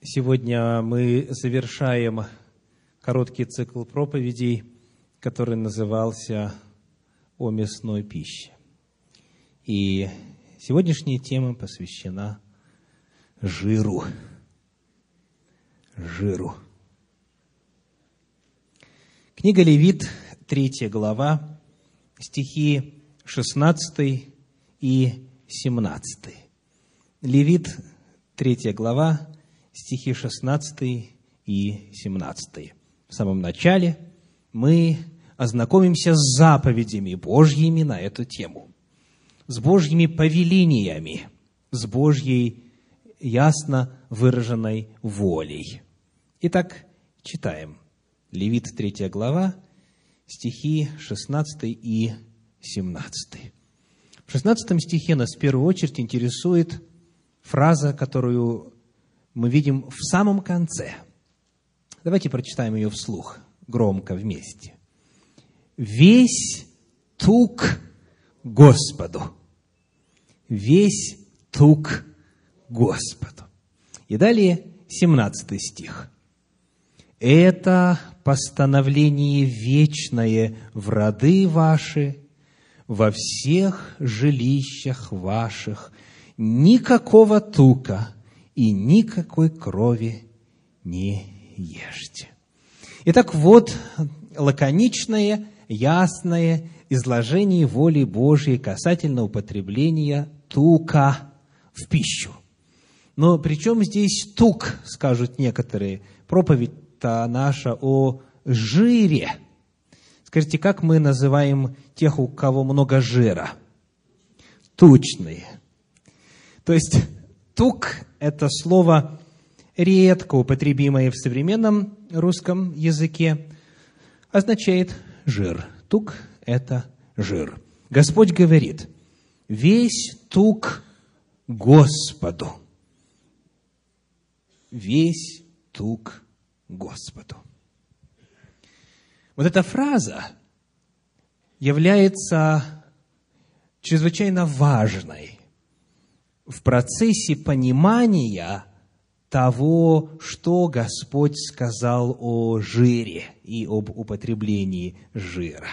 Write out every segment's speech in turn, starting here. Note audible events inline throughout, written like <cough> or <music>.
Сегодня мы завершаем короткий цикл проповедей, который назывался «О мясной пище». И сегодняшняя тема посвящена жиру. Жиру. Книга Левит, третья глава, стихи 16 и 17. Левит, третья глава, стихи 16 и 17. В самом начале мы ознакомимся с заповедями Божьими на эту тему, с Божьими повелениями, с Божьей ясно выраженной волей. Итак, читаем. Левит 3 глава, стихи 16 и 17. В 16 стихе нас в первую очередь интересует фраза, которую мы видим в самом конце. Давайте прочитаем ее вслух, громко вместе. «Весь тук Господу». Весь тук Господу. И далее 17 стих. «Это постановление вечное в роды ваши, во всех жилищах ваших, никакого тука и никакой крови не ешьте. Итак, вот лаконичное, ясное изложение воли Божьей касательно употребления тука в пищу. Но при чем здесь тук, скажут некоторые? Проповедь-то наша о жире. Скажите, как мы называем тех, у кого много жира? Тучные. То есть, тук – это слово редко употребимое в современном русском языке, означает жир. Тук – это жир. Господь говорит, весь тук Господу. Весь тук Господу. Вот эта фраза является чрезвычайно важной в процессе понимания того, что Господь сказал о жире и об употреблении жира.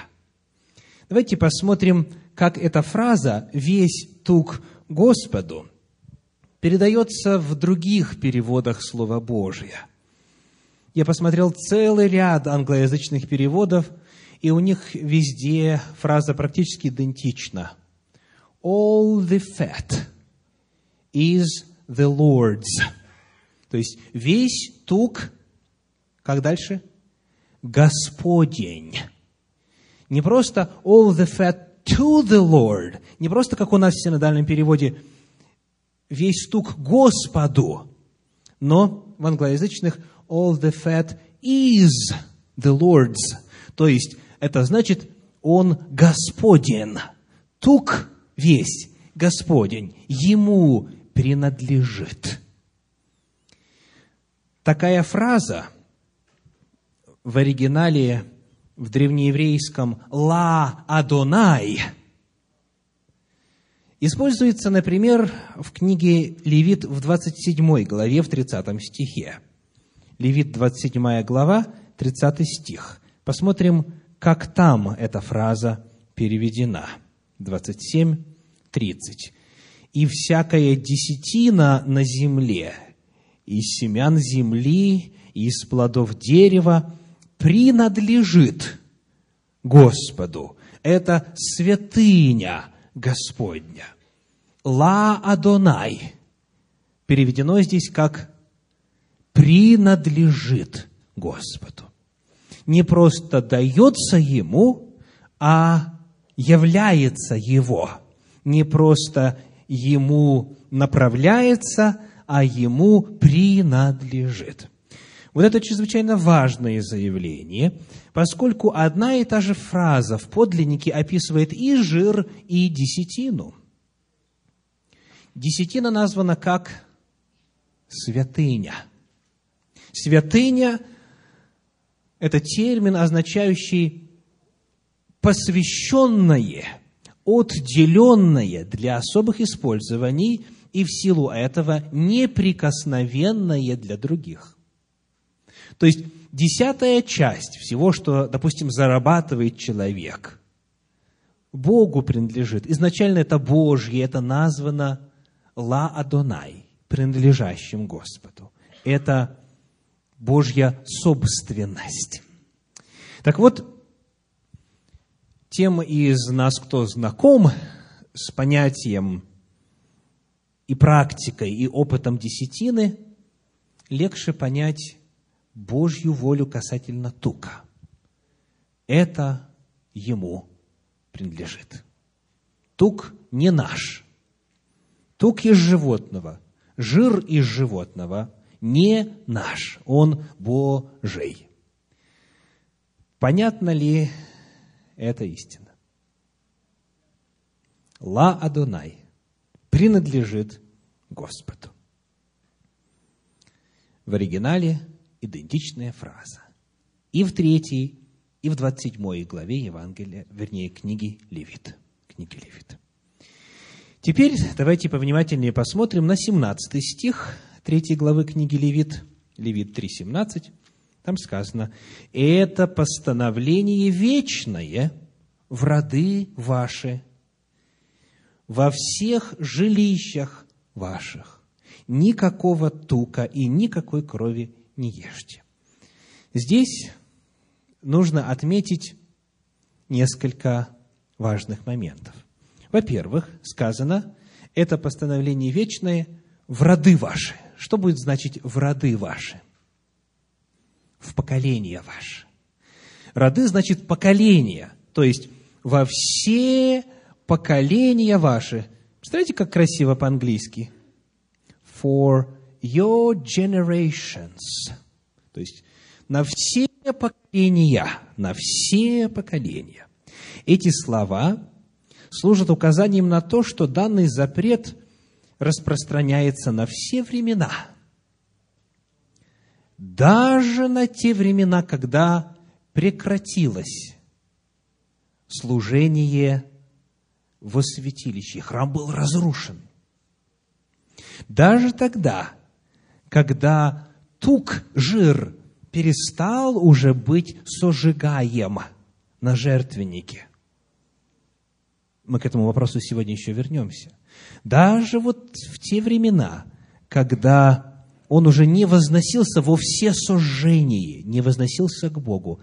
Давайте посмотрим, как эта фраза «весь тук Господу» передается в других переводах Слова Божия. Я посмотрел целый ряд англоязычных переводов, и у них везде фраза практически идентична. All the fat is the Lord's. То есть весь тук, как дальше? Господень. Не просто all the fat to the Lord, не просто, как у нас в синодальном переводе, весь тук Господу, но в англоязычных all the fat is the Lord's. То есть, это значит, он Господен. Тук весь Господень, ему принадлежит. Такая фраза в оригинале в древнееврейском «ла Адонай» используется, например, в книге Левит в 27 главе, в 30 стихе. Левит 27 глава, 30 стих. Посмотрим, как там эта фраза переведена. 27, 30. «И всякая десятина на земле, из семян земли, из плодов дерева принадлежит Господу. Это святыня Господня. Ла Адонай. Переведено здесь как принадлежит Господу. Не просто дается Ему, а является Его. Не просто Ему направляется, а ему принадлежит. Вот это чрезвычайно важное заявление, поскольку одна и та же фраза в подлиннике описывает и жир, и десятину. Десятина названа как святыня. Святыня – это термин, означающий посвященное, отделенное для особых использований – и в силу этого неприкосновенное для других. То есть десятая часть всего, что, допустим, зарабатывает человек, Богу принадлежит. Изначально это Божье, это названо Ла Адонай, принадлежащим Господу. Это Божья собственность. Так вот, тем из нас, кто знаком с понятием и практикой, и опытом десятины, легче понять Божью волю касательно тука. Это ему принадлежит. Тук не наш. Тук из животного, жир из животного не наш, он Божий. Понятно ли это истина? Ла Адонай принадлежит Господу. В оригинале идентичная фраза. И в третьей, и в двадцать седьмой главе Евангелия, вернее, книги Левит. Книги Левит. Теперь давайте повнимательнее посмотрим на 17 стих третьей главы книги Левит, Левит 3.17. Там сказано, «Это постановление вечное в роды ваши, во всех жилищах ваших. Никакого тука и никакой крови не ешьте». Здесь нужно отметить несколько важных моментов. Во-первых, сказано, это постановление вечное в роды ваши. Что будет значить в роды ваши? В поколения ваши. Роды значит поколения, то есть во все поколения ваши. Представляете, как красиво по-английски? For your generations. То есть на все поколения, на все поколения. Эти слова служат указанием на то, что данный запрет распространяется на все времена. Даже на те времена, когда прекратилось служение во святилище, храм был разрушен. Даже тогда, когда тук, жир, перестал уже быть сожигаем на жертвеннике. Мы к этому вопросу сегодня еще вернемся. Даже вот в те времена, когда он уже не возносился во все сожжения, не возносился к Богу,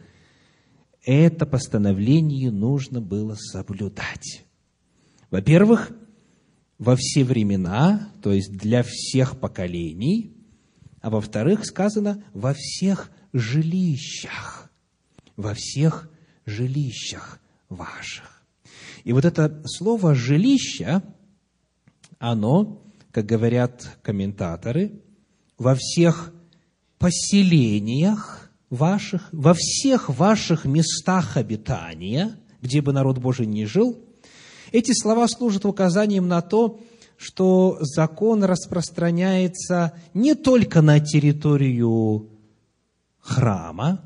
это постановление нужно было соблюдать. Во-первых, во все времена, то есть для всех поколений, а во-вторых, сказано во всех жилищах, во всех жилищах ваших. И вот это слово «жилище», оно, как говорят комментаторы, во всех поселениях ваших, во всех ваших местах обитания, где бы народ Божий не жил, эти слова служат указанием на то, что закон распространяется не только на территорию храма,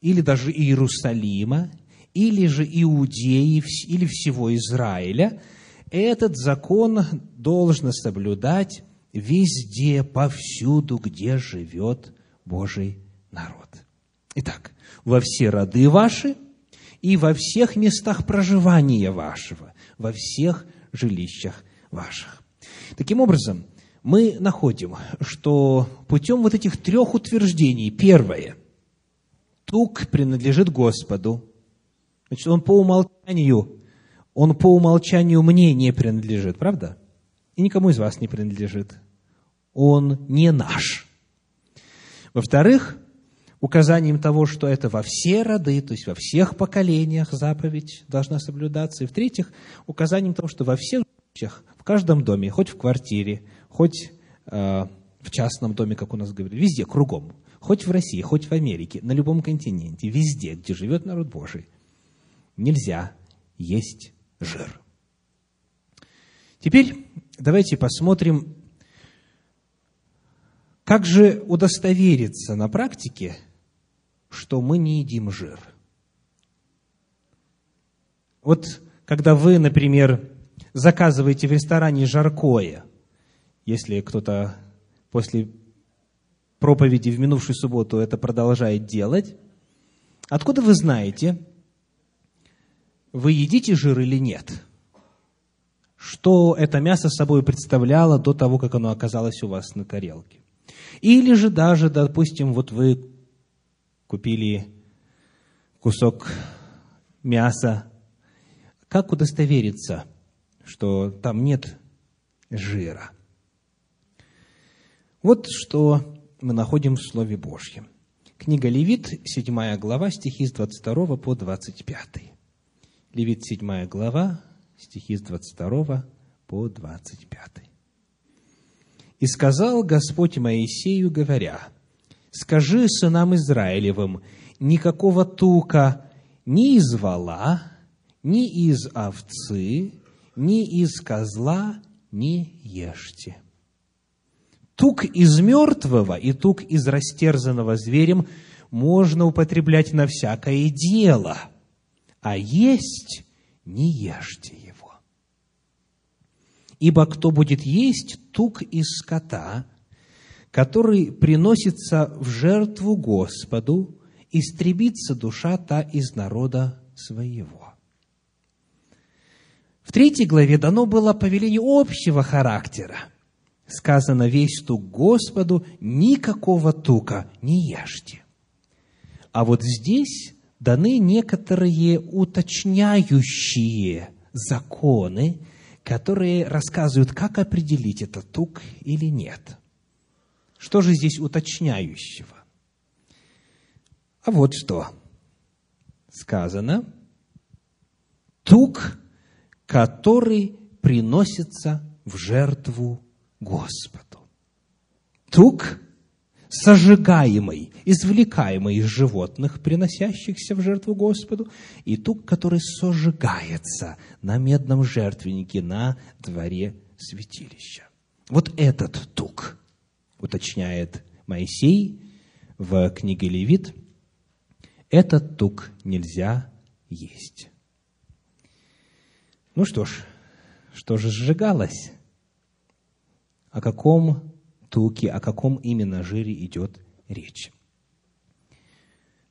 или даже Иерусалима, или же Иудеи, или всего Израиля, этот закон должно соблюдать везде, повсюду, где живет Божий народ. Итак, во все роды ваши и во всех местах проживания вашего, во всех жилищах ваших. Таким образом, мы находим, что путем вот этих трех утверждений, первое, тук принадлежит Господу, значит, он по умолчанию, он по умолчанию мне не принадлежит, правда? И никому из вас не принадлежит он не наш. Во-вторых, указанием того, что это во все роды, то есть во всех поколениях заповедь должна соблюдаться. И в-третьих, указанием того, что во всех случаях, в каждом доме, хоть в квартире, хоть э, в частном доме, как у нас говорили, везде, кругом, хоть в России, хоть в Америке, на любом континенте, везде, где живет народ Божий, нельзя есть жир. Теперь давайте посмотрим как же удостовериться на практике, что мы не едим жир? Вот когда вы, например, заказываете в ресторане жаркое, если кто-то после проповеди в минувшую субботу это продолжает делать. Откуда вы знаете, вы едите жир или нет? Что это мясо собой представляло до того, как оно оказалось у вас на тарелке? Или же даже, допустим, вот вы купили кусок мяса, как удостовериться, что там нет жира? Вот что мы находим в Слове Божьем. Книга Левит, 7 глава, стихи с 22 по 25. Левит, 7 глава, стихи с 22 по 25. «И сказал Господь Моисею, говоря, «Скажи сынам Израилевым, никакого тука ни из вала, ни из овцы, ни из козла не ешьте» Тук из мертвого и тук из растерзанного зверем можно употреблять на всякое дело, а есть не ешьте его. Ибо кто будет есть тук из скота, который приносится в жертву Господу, истребится душа та из народа своего. В третьей главе дано было повеление общего характера – сказано, весь тук Господу, никакого тука не ешьте. А вот здесь даны некоторые уточняющие законы, которые рассказывают, как определить, это тук или нет. Что же здесь уточняющего? А вот что сказано. Тук, который приносится в жертву Господу. Тук, сожигаемый, извлекаемый из животных, приносящихся в жертву Господу, и тук, который сожигается на медном жертвеннике на дворе святилища. Вот этот тук, уточняет Моисей в книге Левит, этот тук нельзя есть. Ну что ж, что же сжигалось? о каком туке, о каком именно жире идет речь.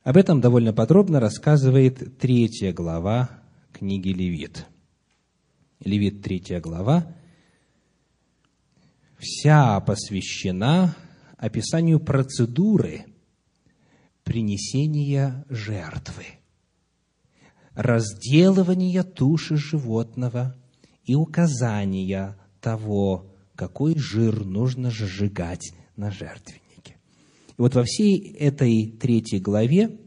Об этом довольно подробно рассказывает третья глава книги Левит. Левит, третья глава, вся посвящена описанию процедуры принесения жертвы, разделывания туши животного и указания того, какой жир нужно сжигать на жертвеннике. И вот во всей этой третьей главе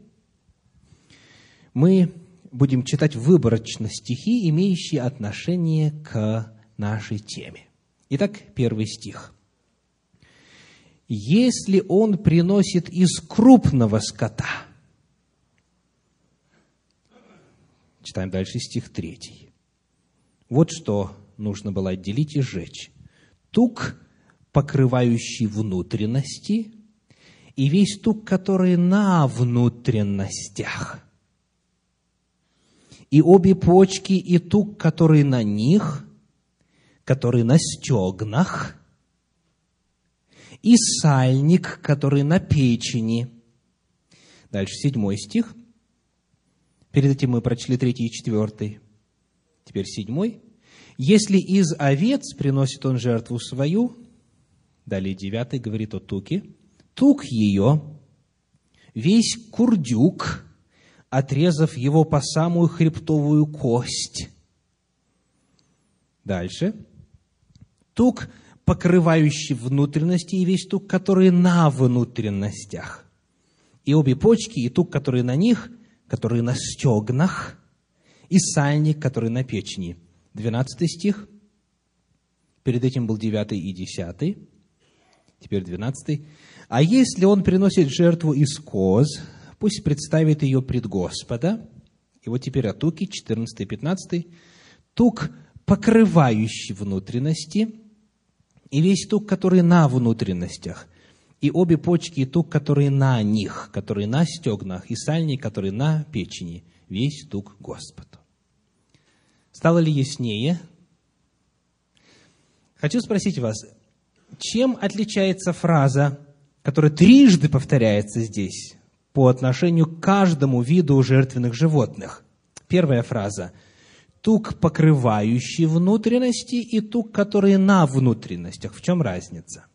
мы будем читать выборочно стихи, имеющие отношение к нашей теме. Итак, первый стих. «Если он приносит из крупного скота...» Читаем дальше стих третий. Вот что нужно было отделить и сжечь тук, покрывающий внутренности, и весь тук, который на внутренностях. И обе почки, и тук, который на них, который на стегнах, и сальник, который на печени. Дальше седьмой стих. Перед этим мы прочли третий и четвертый. Теперь седьмой. Если из овец приносит он жертву свою, далее девятый говорит о туке, тук ее, весь курдюк, отрезав его по самую хребтовую кость. Дальше. Тук, покрывающий внутренности, и весь тук, который на внутренностях. И обе почки, и тук, который на них, который на стегнах, и сальник, который на печени – 12 стих. Перед этим был 9 и 10. Теперь 12. «А если он приносит жертву из коз, пусть представит ее пред Господа». И вот теперь о туке, 14 и 15. «Тук, покрывающий внутренности, и весь тук, который на внутренностях, и обе почки, и тук, который на них, который на стегнах, и сальник, который на печени, весь тук Господу. Стало ли яснее? Хочу спросить вас, чем отличается фраза, которая трижды повторяется здесь по отношению к каждому виду жертвенных животных? Первая фраза – тук, покрывающий внутренности, и тук, который на внутренностях. В чем разница?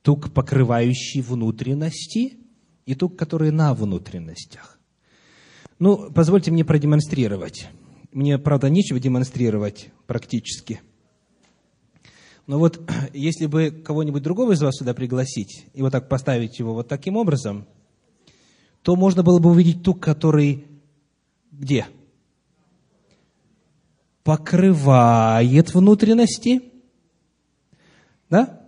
Тук, покрывающий внутренности, и тук, который на внутренностях. Ну, позвольте мне продемонстрировать. Мне, правда, нечего демонстрировать практически. Но вот <clears throat> если бы кого-нибудь другого из вас сюда пригласить и вот так поставить его вот таким образом, то можно было бы увидеть тук, который где? Покрывает внутренности. Да?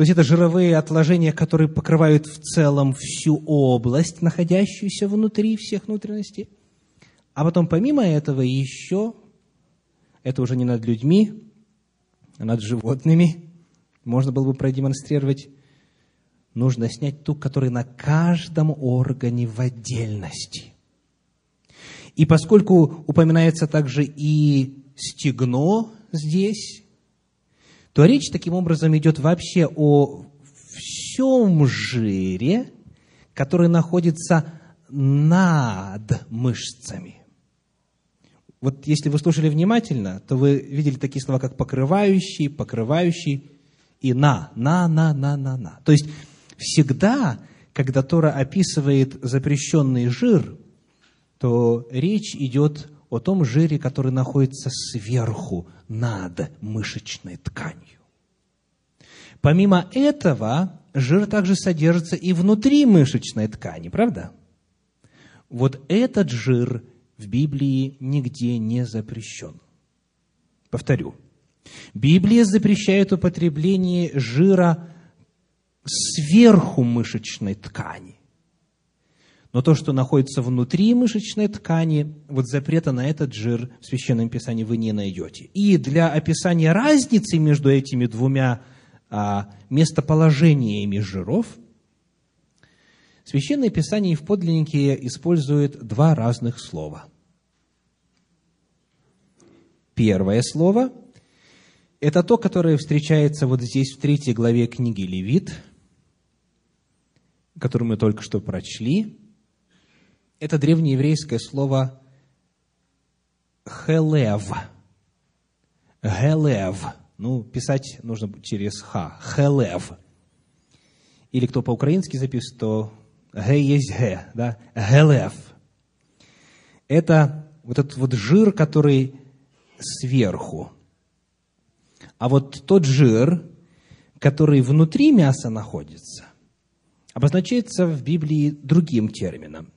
То есть это жировые отложения, которые покрывают в целом всю область, находящуюся внутри всех внутренностей. А потом помимо этого еще, это уже не над людьми, а над животными, можно было бы продемонстрировать, нужно снять ту, который на каждом органе в отдельности. И поскольку упоминается также и стегно здесь, то речь таким образом идет вообще о всем жире, который находится над мышцами. Вот если вы слушали внимательно, то вы видели такие слова, как покрывающий, покрывающий и на, на, на, на, на, на. То есть всегда, когда Тора описывает запрещенный жир, то речь идет о том жире, который находится сверху, над мышечной тканью. Помимо этого, жир также содержится и внутри мышечной ткани, правда? Вот этот жир в Библии нигде не запрещен. Повторю. Библия запрещает употребление жира сверху мышечной ткани. Но то, что находится внутри мышечной ткани, вот запрета на этот жир в Священном Писании вы не найдете. И для описания разницы между этими двумя а, местоположениями жиров, Священное Писание в подлиннике использует два разных слова. Первое слово – это то, которое встречается вот здесь в третьей главе книги Левит, которую мы только что прочли. Это древнееврейское слово «хелев». «Хелев». Ну, писать нужно через «х». «Хелев». Или кто по-украински записывает, то «г» есть «г», да? «Хелев». Это вот этот вот жир, который сверху. А вот тот жир, который внутри мяса находится, обозначается в Библии другим термином.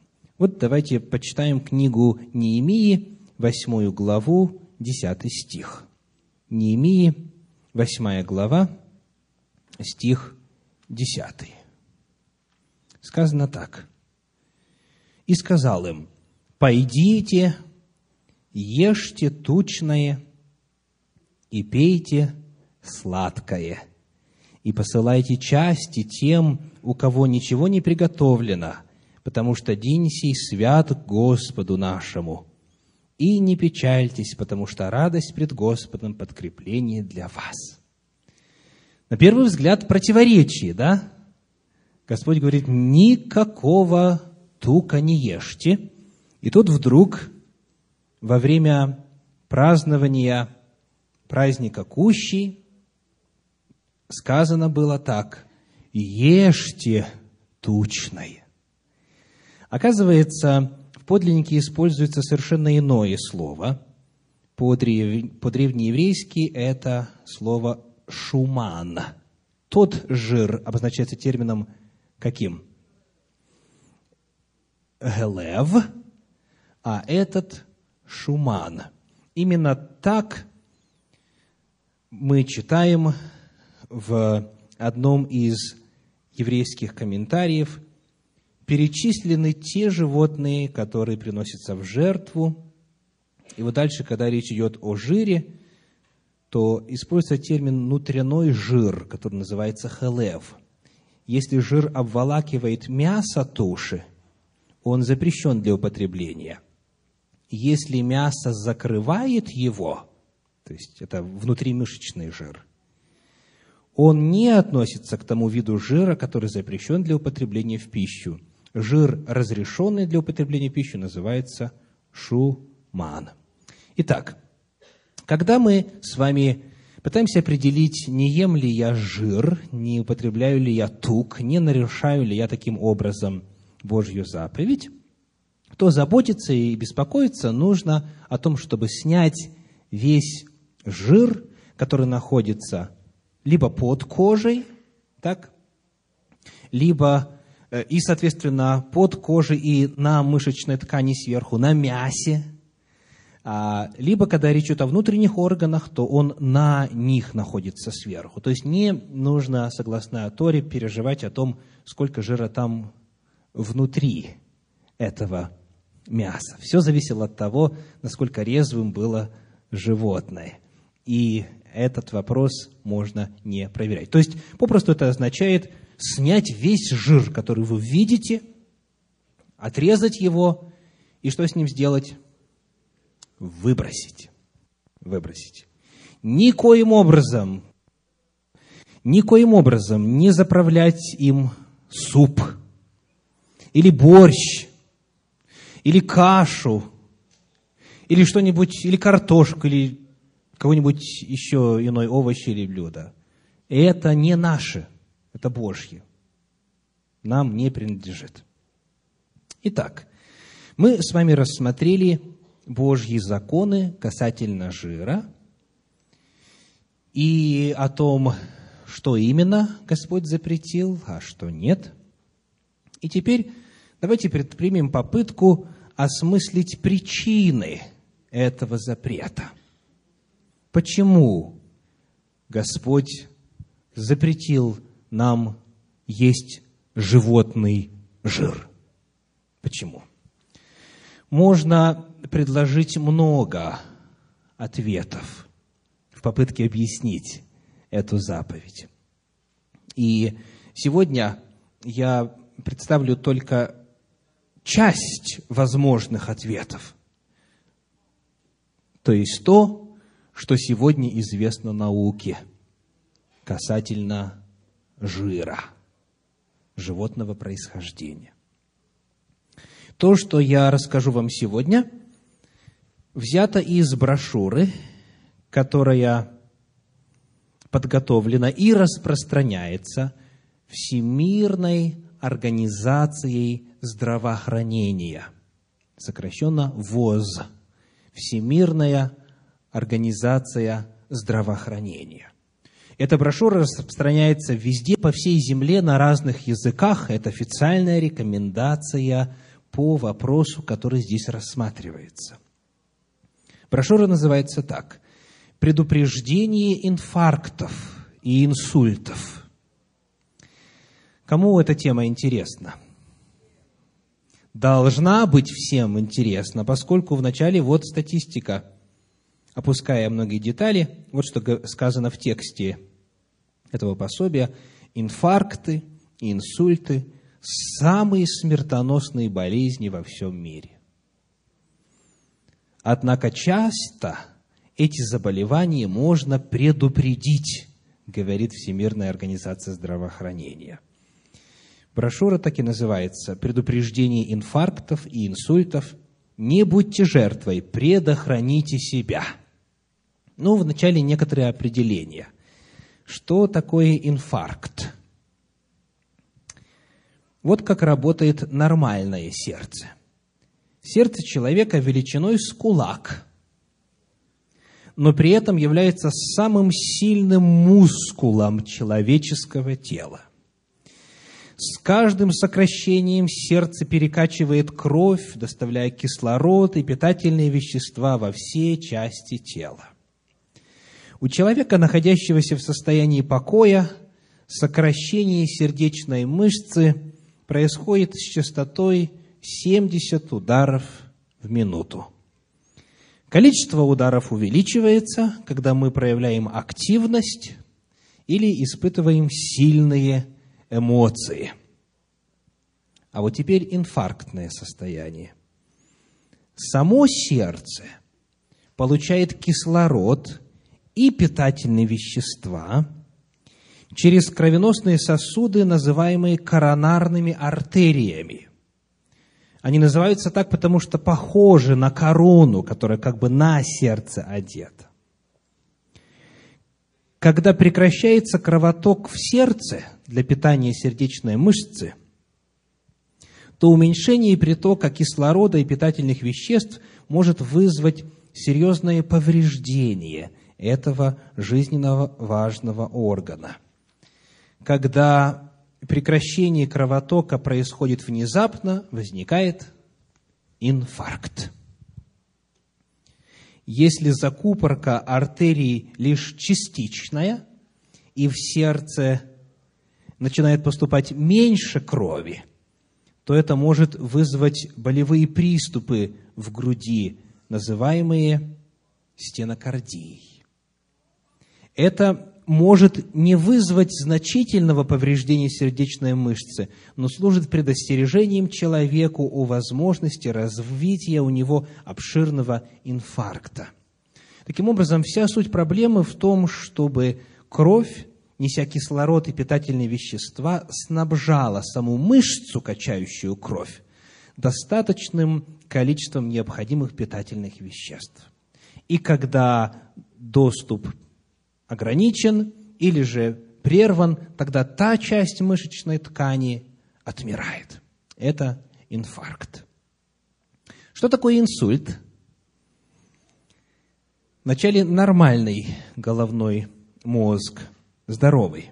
Вот давайте почитаем книгу Неемии, восьмую главу, десятый стих. Неемии, восьмая глава, стих десятый. Сказано так. «И сказал им, пойдите, ешьте тучное и пейте сладкое, и посылайте части тем, у кого ничего не приготовлено, потому что день сей свят Господу нашему. И не печальтесь, потому что радость пред Господом – подкрепление для вас». На первый взгляд противоречие, да? Господь говорит, никакого тука не ешьте. И тут вдруг во время празднования праздника Кущи сказано было так, ешьте тучное. Оказывается, в подлиннике используется совершенно иное слово. По-древнееврейски это слово «шуман». Тот жир обозначается термином каким? Гелев, а этот Шуман. Именно так мы читаем в одном из еврейских комментариев, перечислены те животные, которые приносятся в жертву. И вот дальше, когда речь идет о жире, то используется термин «внутренной жир», который называется хелев. Если жир обволакивает мясо туши, он запрещен для употребления – если мясо закрывает его, то есть это внутримышечный жир, он не относится к тому виду жира, который запрещен для употребления в пищу. Жир, разрешенный для употребления в пищу, называется шуман. Итак, когда мы с вами пытаемся определить, не ем ли я жир, не употребляю ли я тук, не нарушаю ли я таким образом Божью заповедь, то заботиться и беспокоиться нужно о том, чтобы снять весь жир, который находится либо под кожей, так, либо и, соответственно, под кожей и на мышечной ткани сверху, на мясе, а, либо, когда речь идет о внутренних органах, то он на них находится сверху. То есть не нужно, согласно Торе, переживать о том, сколько жира там внутри этого мяса. Все зависело от того, насколько резвым было животное. И этот вопрос можно не проверять. То есть, попросту это означает снять весь жир, который вы видите, отрезать его, и что с ним сделать? выбросить. Выбросить. Никоим образом, никоим образом не заправлять им суп, или борщ, или кашу, или что-нибудь, или картошку, или какой-нибудь еще иной овощ или блюдо. Это не наше, это Божье. Нам не принадлежит. Итак, мы с вами рассмотрели Божьи законы касательно жира и о том, что именно Господь запретил, а что нет. И теперь давайте предпримем попытку осмыслить причины этого запрета. Почему Господь запретил нам есть животный жир? Почему? Можно предложить много ответов в попытке объяснить эту заповедь. И сегодня я представлю только часть возможных ответов. То есть то, что сегодня известно науке касательно жира, животного происхождения. То, что я расскажу вам сегодня – взято из брошюры, которая подготовлена и распространяется Всемирной организацией здравоохранения, сокращенно ВОЗ, Всемирная организация здравоохранения. Эта брошюра распространяется везде, по всей земле, на разных языках. Это официальная рекомендация по вопросу, который здесь рассматривается. Брошюра называется так. «Предупреждение инфарктов и инсультов». Кому эта тема интересна? Должна быть всем интересна, поскольку вначале вот статистика, опуская многие детали, вот что сказано в тексте этого пособия. Инфаркты инсульты – самые смертоносные болезни во всем мире. Однако часто эти заболевания можно предупредить, говорит Всемирная организация здравоохранения. Брошюра так и называется «Предупреждение инфарктов и инсультов. Не будьте жертвой, предохраните себя». Ну, вначале некоторые определения. Что такое инфаркт? Вот как работает нормальное сердце – Сердце человека величиной с кулак, но при этом является самым сильным мускулом человеческого тела. С каждым сокращением сердце перекачивает кровь, доставляя кислород и питательные вещества во все части тела. У человека, находящегося в состоянии покоя, сокращение сердечной мышцы происходит с частотой 70 ударов в минуту. Количество ударов увеличивается, когда мы проявляем активность или испытываем сильные эмоции. А вот теперь инфарктное состояние. Само сердце получает кислород и питательные вещества через кровеносные сосуды, называемые коронарными артериями. Они называются так, потому что похожи на корону, которая как бы на сердце одета. Когда прекращается кровоток в сердце для питания сердечной мышцы, то уменьшение притока кислорода и питательных веществ может вызвать серьезное повреждение этого жизненно важного органа. Когда прекращение кровотока происходит внезапно, возникает инфаркт. Если закупорка артерий лишь частичная, и в сердце начинает поступать меньше крови, то это может вызвать болевые приступы в груди, называемые стенокардией. Это может не вызвать значительного повреждения сердечной мышцы, но служит предостережением человеку о возможности развития у него обширного инфаркта. Таким образом, вся суть проблемы в том, чтобы кровь, неся кислород и питательные вещества, снабжала саму мышцу, качающую кровь, достаточным количеством необходимых питательных веществ. И когда доступ ограничен или же прерван, тогда та часть мышечной ткани отмирает. Это инфаркт. Что такое инсульт? Вначале нормальный головной мозг, здоровый.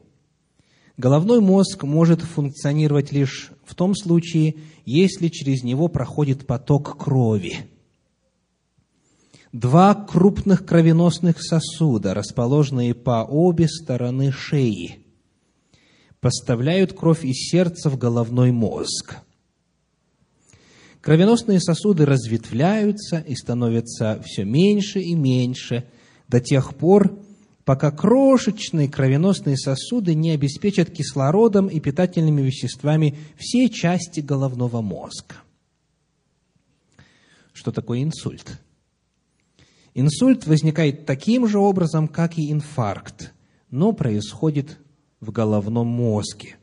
Головной мозг может функционировать лишь в том случае, если через него проходит поток крови – Два крупных кровеносных сосуда, расположенные по обе стороны шеи, поставляют кровь из сердца в головной мозг. Кровеносные сосуды разветвляются и становятся все меньше и меньше до тех пор, пока крошечные кровеносные сосуды не обеспечат кислородом и питательными веществами все части головного мозга. Что такое инсульт? Инсульт возникает таким же образом, как и инфаркт, но происходит в головном мозге.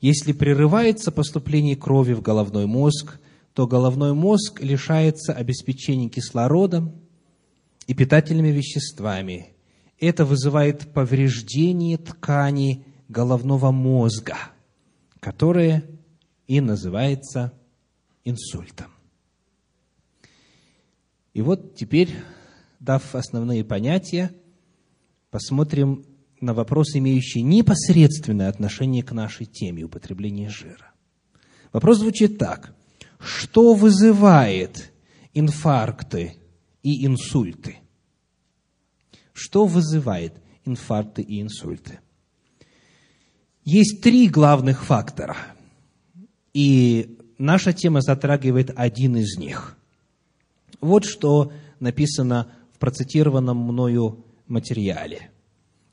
Если прерывается поступление крови в головной мозг, то головной мозг лишается обеспечения кислородом и питательными веществами. Это вызывает повреждение ткани головного мозга, которое и называется инсультом. И вот теперь дав основные понятия, посмотрим на вопрос, имеющий непосредственное отношение к нашей теме употребления жира. Вопрос звучит так. Что вызывает инфаркты и инсульты? Что вызывает инфаркты и инсульты? Есть три главных фактора, и наша тема затрагивает один из них. Вот что написано процитированном мною материале.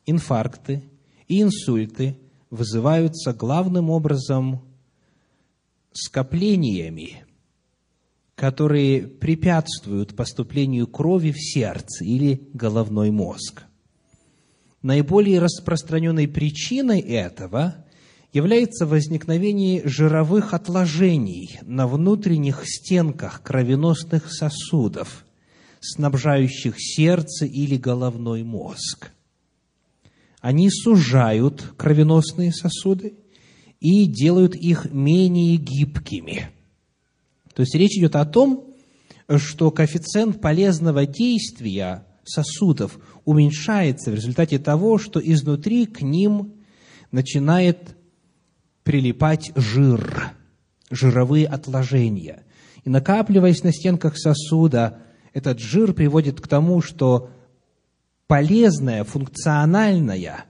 Инфаркты и инсульты вызываются главным образом скоплениями, которые препятствуют поступлению крови в сердце или головной мозг. Наиболее распространенной причиной этого является возникновение жировых отложений на внутренних стенках кровеносных сосудов, снабжающих сердце или головной мозг. Они сужают кровеносные сосуды и делают их менее гибкими. То есть речь идет о том, что коэффициент полезного действия сосудов уменьшается в результате того, что изнутри к ним начинает прилипать жир, жировые отложения. И накапливаясь на стенках сосуда, этот жир приводит к тому, что полезная, функциональная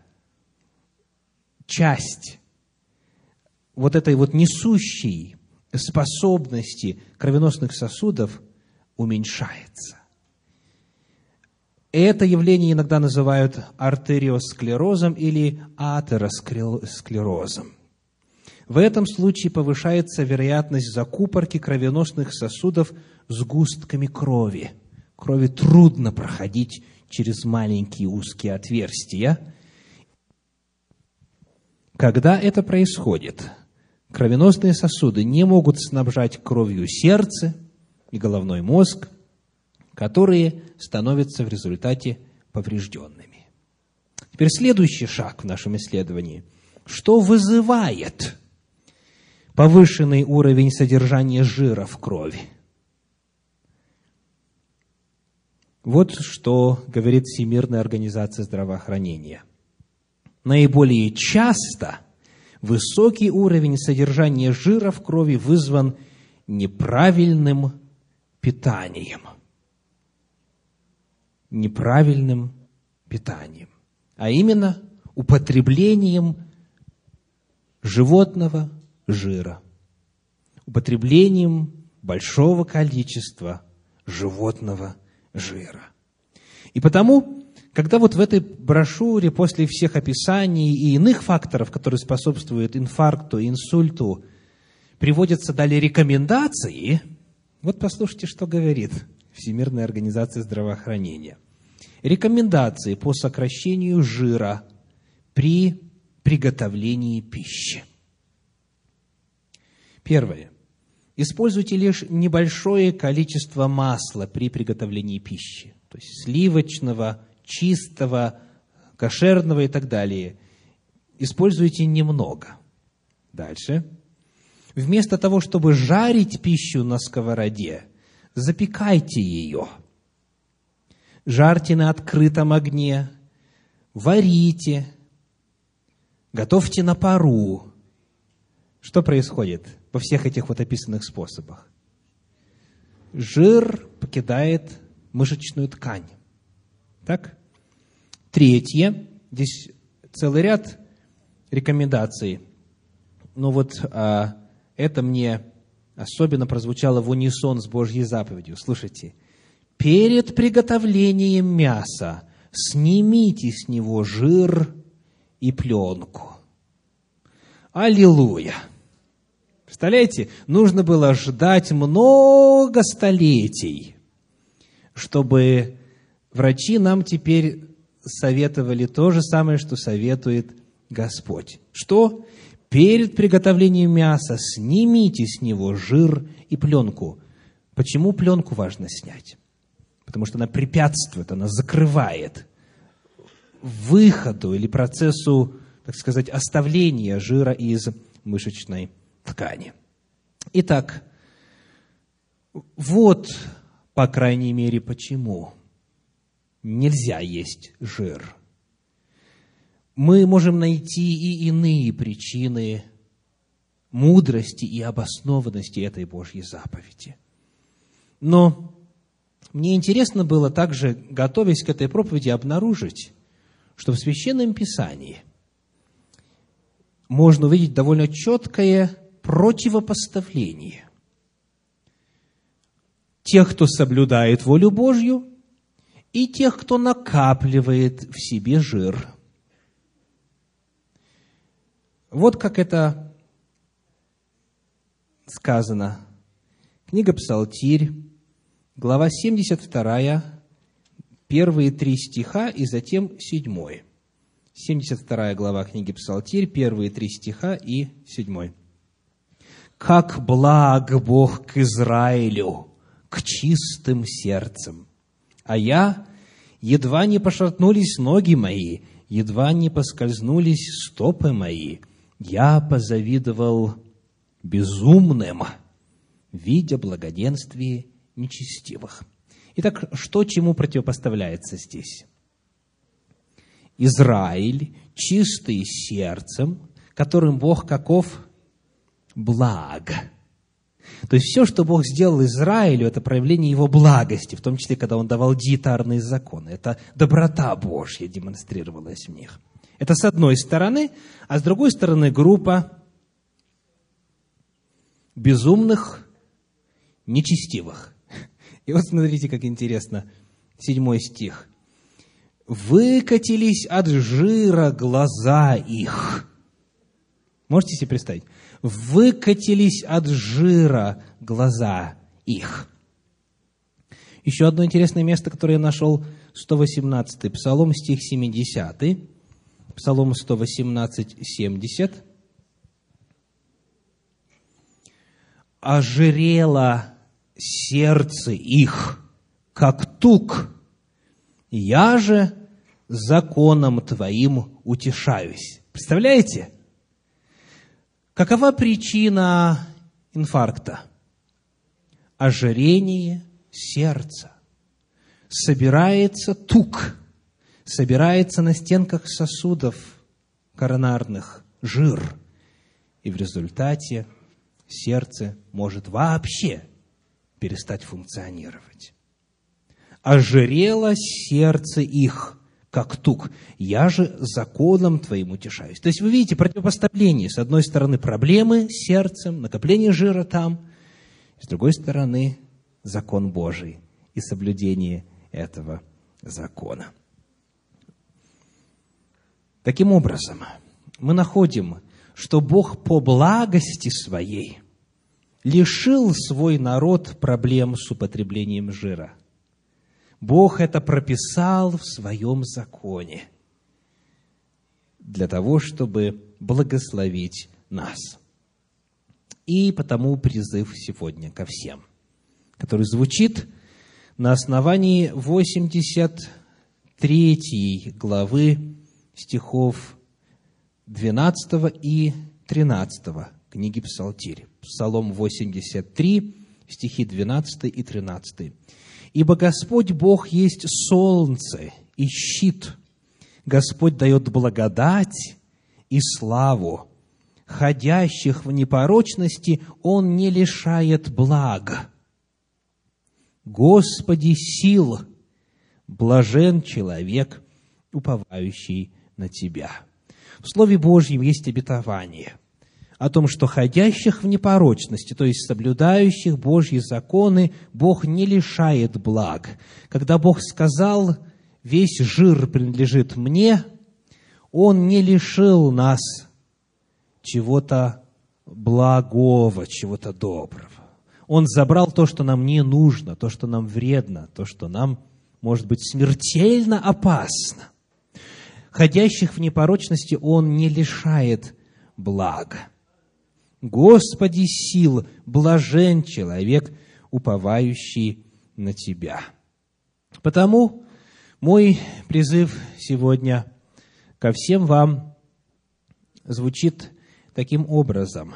часть вот этой вот несущей способности кровеносных сосудов уменьшается. Это явление иногда называют артериосклерозом или атеросклерозом. В этом случае повышается вероятность закупорки кровеносных сосудов сгустками крови. Крови трудно проходить через маленькие узкие отверстия. Когда это происходит, кровеносные сосуды не могут снабжать кровью сердце и головной мозг, которые становятся в результате поврежденными. Теперь следующий шаг в нашем исследовании. Что вызывает повышенный уровень содержания жира в крови? Вот что говорит Всемирная организация здравоохранения. Наиболее часто высокий уровень содержания жира в крови вызван неправильным питанием. Неправильным питанием. А именно употреблением животного жира. Употреблением большого количества животного жира. И потому, когда вот в этой брошюре после всех описаний и иных факторов, которые способствуют инфаркту, инсульту, приводятся далее рекомендации, вот послушайте, что говорит Всемирная организация здравоохранения. Рекомендации по сокращению жира при приготовлении пищи. Первое. Используйте лишь небольшое количество масла при приготовлении пищи, то есть сливочного, чистого, кошерного и так далее. Используйте немного. Дальше. Вместо того, чтобы жарить пищу на сковороде, запекайте ее. Жарьте на открытом огне, варите, готовьте на пару. Что происходит? Во всех этих вот описанных способах. Жир покидает мышечную ткань. Так? Третье. Здесь целый ряд рекомендаций. Но вот а, это мне особенно прозвучало в унисон с Божьей заповедью. Слушайте. Перед приготовлением мяса снимите с него жир и пленку. Аллилуйя! Представляете, нужно было ждать много столетий, чтобы врачи нам теперь советовали то же самое, что советует Господь. Что? Перед приготовлением мяса снимите с него жир и пленку. Почему пленку важно снять? Потому что она препятствует, она закрывает выходу или процессу, так сказать, оставления жира из мышечной ткани. Итак, вот, по крайней мере, почему нельзя есть жир. Мы можем найти и иные причины мудрости и обоснованности этой Божьей заповеди. Но мне интересно было также, готовясь к этой проповеди, обнаружить, что в Священном Писании можно увидеть довольно четкое противопоставление тех, кто соблюдает волю Божью, и тех, кто накапливает в себе жир. Вот как это сказано. Книга Псалтирь, глава 72, первые три стиха и затем седьмой. 72 глава книги Псалтирь, первые три стиха и седьмой как благ Бог к Израилю, к чистым сердцем. А я, едва не пошатнулись ноги мои, едва не поскользнулись стопы мои, я позавидовал безумным, видя благоденствие нечестивых. Итак, что чему противопоставляется здесь? Израиль, чистый сердцем, которым Бог каков? Благ. То есть все, что Бог сделал Израилю, это проявление Его благости, в том числе, когда Он давал диетарные законы. Это доброта Божья демонстрировалась в них. Это с одной стороны, а с другой стороны группа безумных, нечестивых. И вот смотрите, как интересно, седьмой стих. «Выкатились от жира глаза их». Можете себе представить? Выкатились от жира глаза их. Еще одно интересное место, которое я нашел 118 Псалом, стих 70. Псалом 118, 70. «Ожирело сердце их, как тук, я же законом Твоим утешаюсь». Представляете? Какова причина инфаркта? Ожирение сердца. Собирается тук, собирается на стенках сосудов коронарных жир, и в результате сердце может вообще перестать функционировать. Ожирело сердце их, как тук. Я же законом твоим утешаюсь. То есть вы видите противопоставление. С одной стороны проблемы с сердцем, накопление жира там. С другой стороны закон Божий и соблюдение этого закона. Таким образом, мы находим, что Бог по благости своей лишил свой народ проблем с употреблением жира – Бог это прописал в своем законе для того, чтобы благословить нас. И потому призыв сегодня ко всем, который звучит на основании 83 главы стихов 12 и 13 книги Псалтирь. Псалом 83, стихи 12 и 13. Ибо Господь Бог есть солнце и щит. Господь дает благодать и славу. Ходящих в непорочности Он не лишает благ. Господи сил, блажен человек, уповающий на Тебя. В Слове Божьем есть обетование – о том, что ходящих в непорочности, то есть соблюдающих Божьи законы, Бог не лишает благ. Когда Бог сказал, весь жир принадлежит мне, Он не лишил нас чего-то благого, чего-то доброго. Он забрал то, что нам не нужно, то, что нам вредно, то, что нам, может быть, смертельно опасно. Ходящих в непорочности Он не лишает блага. Господи сил, блажен человек, уповающий на Тебя. Потому мой призыв сегодня ко всем вам звучит таким образом.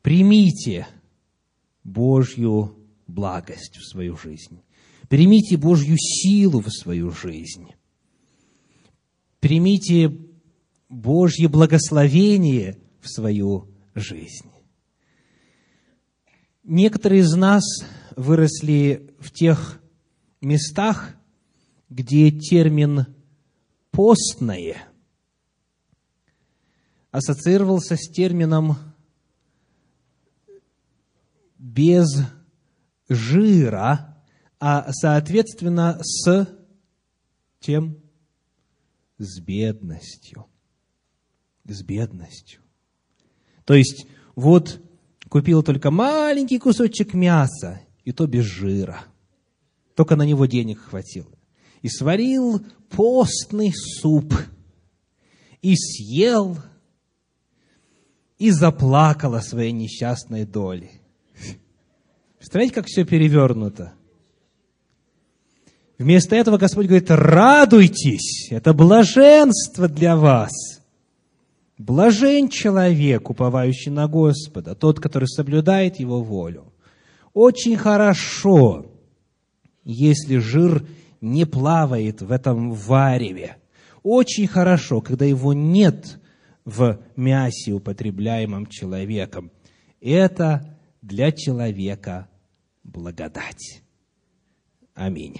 Примите Божью благость в свою жизнь. Примите Божью силу в свою жизнь. Примите Божье благословение в свою жизнь. Некоторые из нас выросли в тех местах, где термин «постное» ассоциировался с термином «без жира», а соответственно с чем? С бедностью с бедностью. То есть, вот купил только маленький кусочек мяса, и то без жира. Только на него денег хватило. И сварил постный суп, и съел, и заплакал о своей несчастной доле. Представляете, как все перевернуто? Вместо этого Господь говорит, радуйтесь, это блаженство для вас. Блажен человек, уповающий на Господа, тот, который соблюдает Его волю. Очень хорошо, если жир не плавает в этом вареве. Очень хорошо, когда его нет в мясе, употребляемом человеком. Это для человека благодать. Аминь.